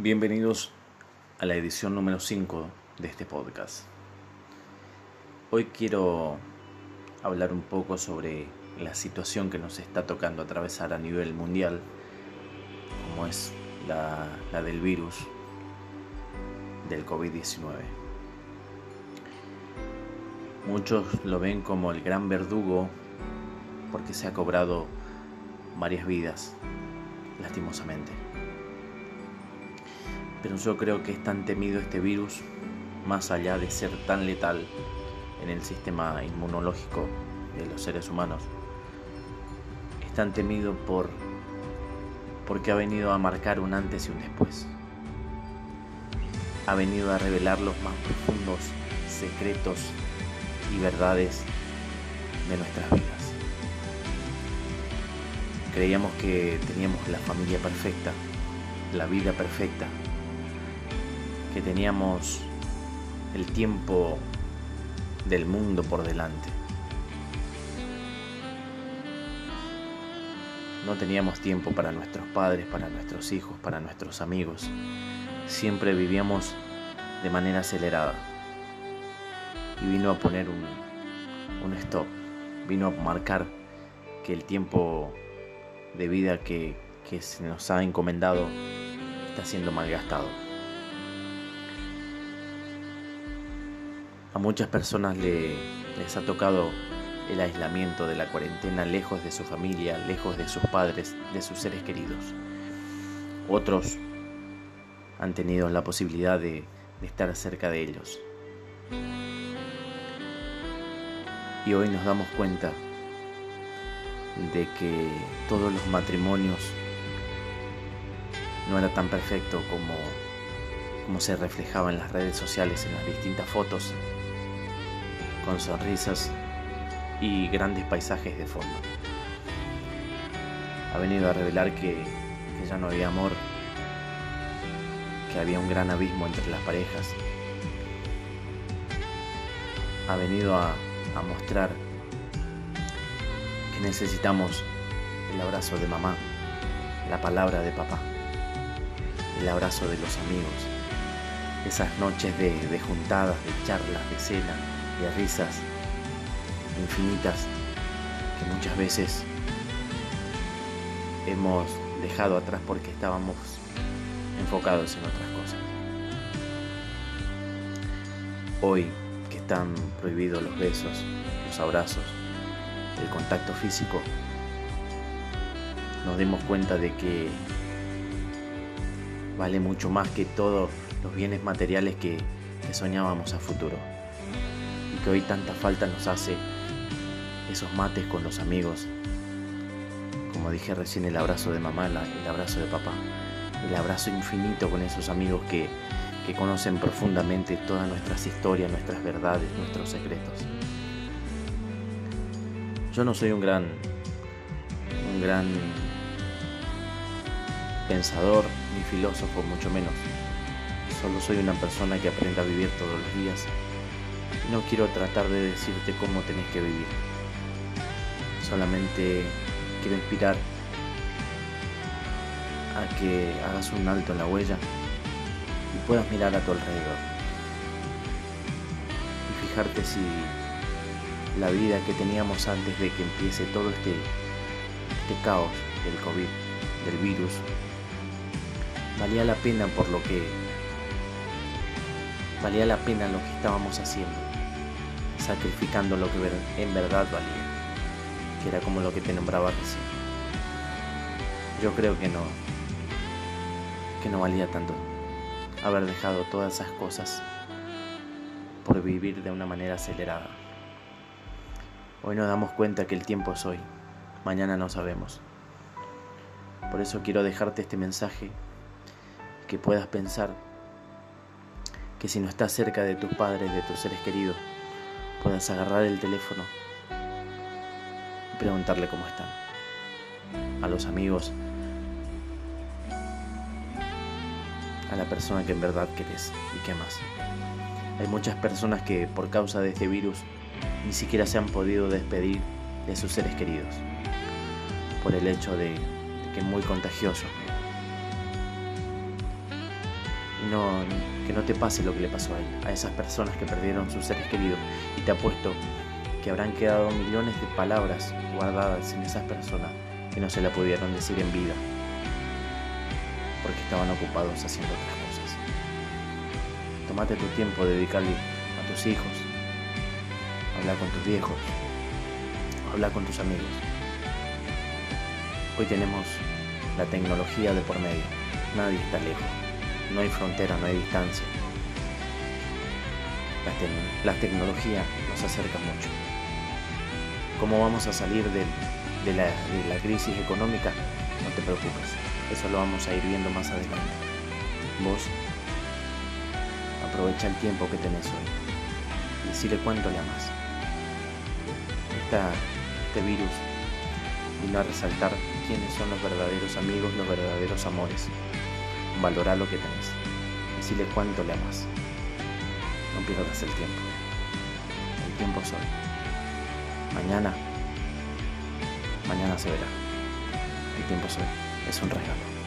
Bienvenidos a la edición número 5 de este podcast. Hoy quiero hablar un poco sobre la situación que nos está tocando atravesar a nivel mundial, como es la, del virus del COVID-19. Muchos lo ven como el gran verdugo porque se ha cobrado varias vidas, lastimosamente. Pero yo creo que es tan temido este virus, más allá de ser tan letal en el sistema inmunológico de los seres humanos, es tan temido por porque ha venido a marcar un antes y un después. Ha venido a revelar los más profundos secretos y verdades de nuestras vidas. Creíamos que teníamos la familia perfecta, la vida perfecta, que teníamos el tiempo del mundo por delante. No teníamos tiempo para nuestros padres, para nuestros hijos, para nuestros amigos. Siempre vivíamos de manera acelerada. Y vino a poner un, un stop, vino a marcar que el tiempo de vida que, que se nos ha encomendado está siendo malgastado. A muchas personas les ha tocado el aislamiento de la cuarentena lejos de su familia, lejos de sus padres, de sus seres queridos. Otros han tenido la posibilidad de, estar cerca de ellos. Y hoy nos damos cuenta de que todos los matrimonios no era tan perfecto como, como se reflejaba en las redes sociales, en las distintas fotos, con sonrisas y grandes paisajes de fondo. Ha venido a revelar que, que ya no había amor, que había un gran abismo entre las parejas. Ha venido a, mostrar necesitamos el abrazo de mamá, la palabra de papá, el abrazo de los amigos, esas noches de, juntadas, de charlas, de cena, de risas infinitas que muchas veces hemos dejado atrás porque estábamos enfocados en otras cosas. Hoy que están prohibidos los besos, los abrazos, el contacto físico, nos demos cuenta de que vale mucho más que todos los bienes materiales que, soñábamos a futuro. Hoy tanta falta nos hace esos mates con los amigos. Como dije recién, el abrazo de mamá, el abrazo de papá. El abrazo infinito con esos amigos que, que conocen profundamente todas nuestras historias, nuestras verdades, nuestros secretos. Yo no soy un gran, un gran pensador ni filósofo, mucho menos. Solo soy una persona que aprende a vivir todos los días. No quiero tratar de decirte cómo tenés que vivir. Solamente quiero inspirar a que hagas un alto en la huella y puedas mirar a tu alrededor. Y fijarte si la vida que teníamos antes de que empiece todo este, este caos del COVID, del virus, valía la pena por lo que valía la pena lo que estábamos haciendo, sacrificando lo que en verdad valía, que era como lo que te nombraba recién. Yo creo que no, que no valía tanto haber dejado todas esas cosas por vivir de una manera acelerada. Hoy nos damos cuenta que el tiempo es hoy, mañana no sabemos. Por eso quiero dejarte este mensaje, que puedas pensar que si no estás cerca de tus padres, de tus seres queridos, puedas agarrar el teléfono y preguntarle cómo están. A los amigos, a la persona que en verdad querés y que más. Hay muchas personas que por causa de este virus ni siquiera se han podido despedir de sus seres queridos, por el hecho de, que es muy contagioso. No, que no te pase lo que le pasó a él, a esas personas que perdieron sus seres queridos. Y te apuesto que habrán quedado millones de palabras guardadas en esas personas que no se la pudieron decir en vida, porque estaban ocupados haciendo otras cosas. Tómate tu tiempo, dedicarle a tus hijos, habla con tus viejos, habla con tus amigos. Hoy tenemos la tecnología de por medio, nadie está lejos no hay frontera, no hay distancia. La, tecnología nos acerca mucho. ¿Cómo vamos a salir de, la, crisis económica? No te preocupes, eso lo vamos a ir viendo más adelante. Vos aprovecha el tiempo que tenés hoy y decirle cuánto le amas. este virus vino a resaltar quiénes son los verdaderos amigos, los verdaderos amores valorar lo que tenés. Decirle cuánto le amas. No pierdas el tiempo. El tiempo es hoy. Mañana, mañana se verá. El tiempo es hoy. Es un regalo.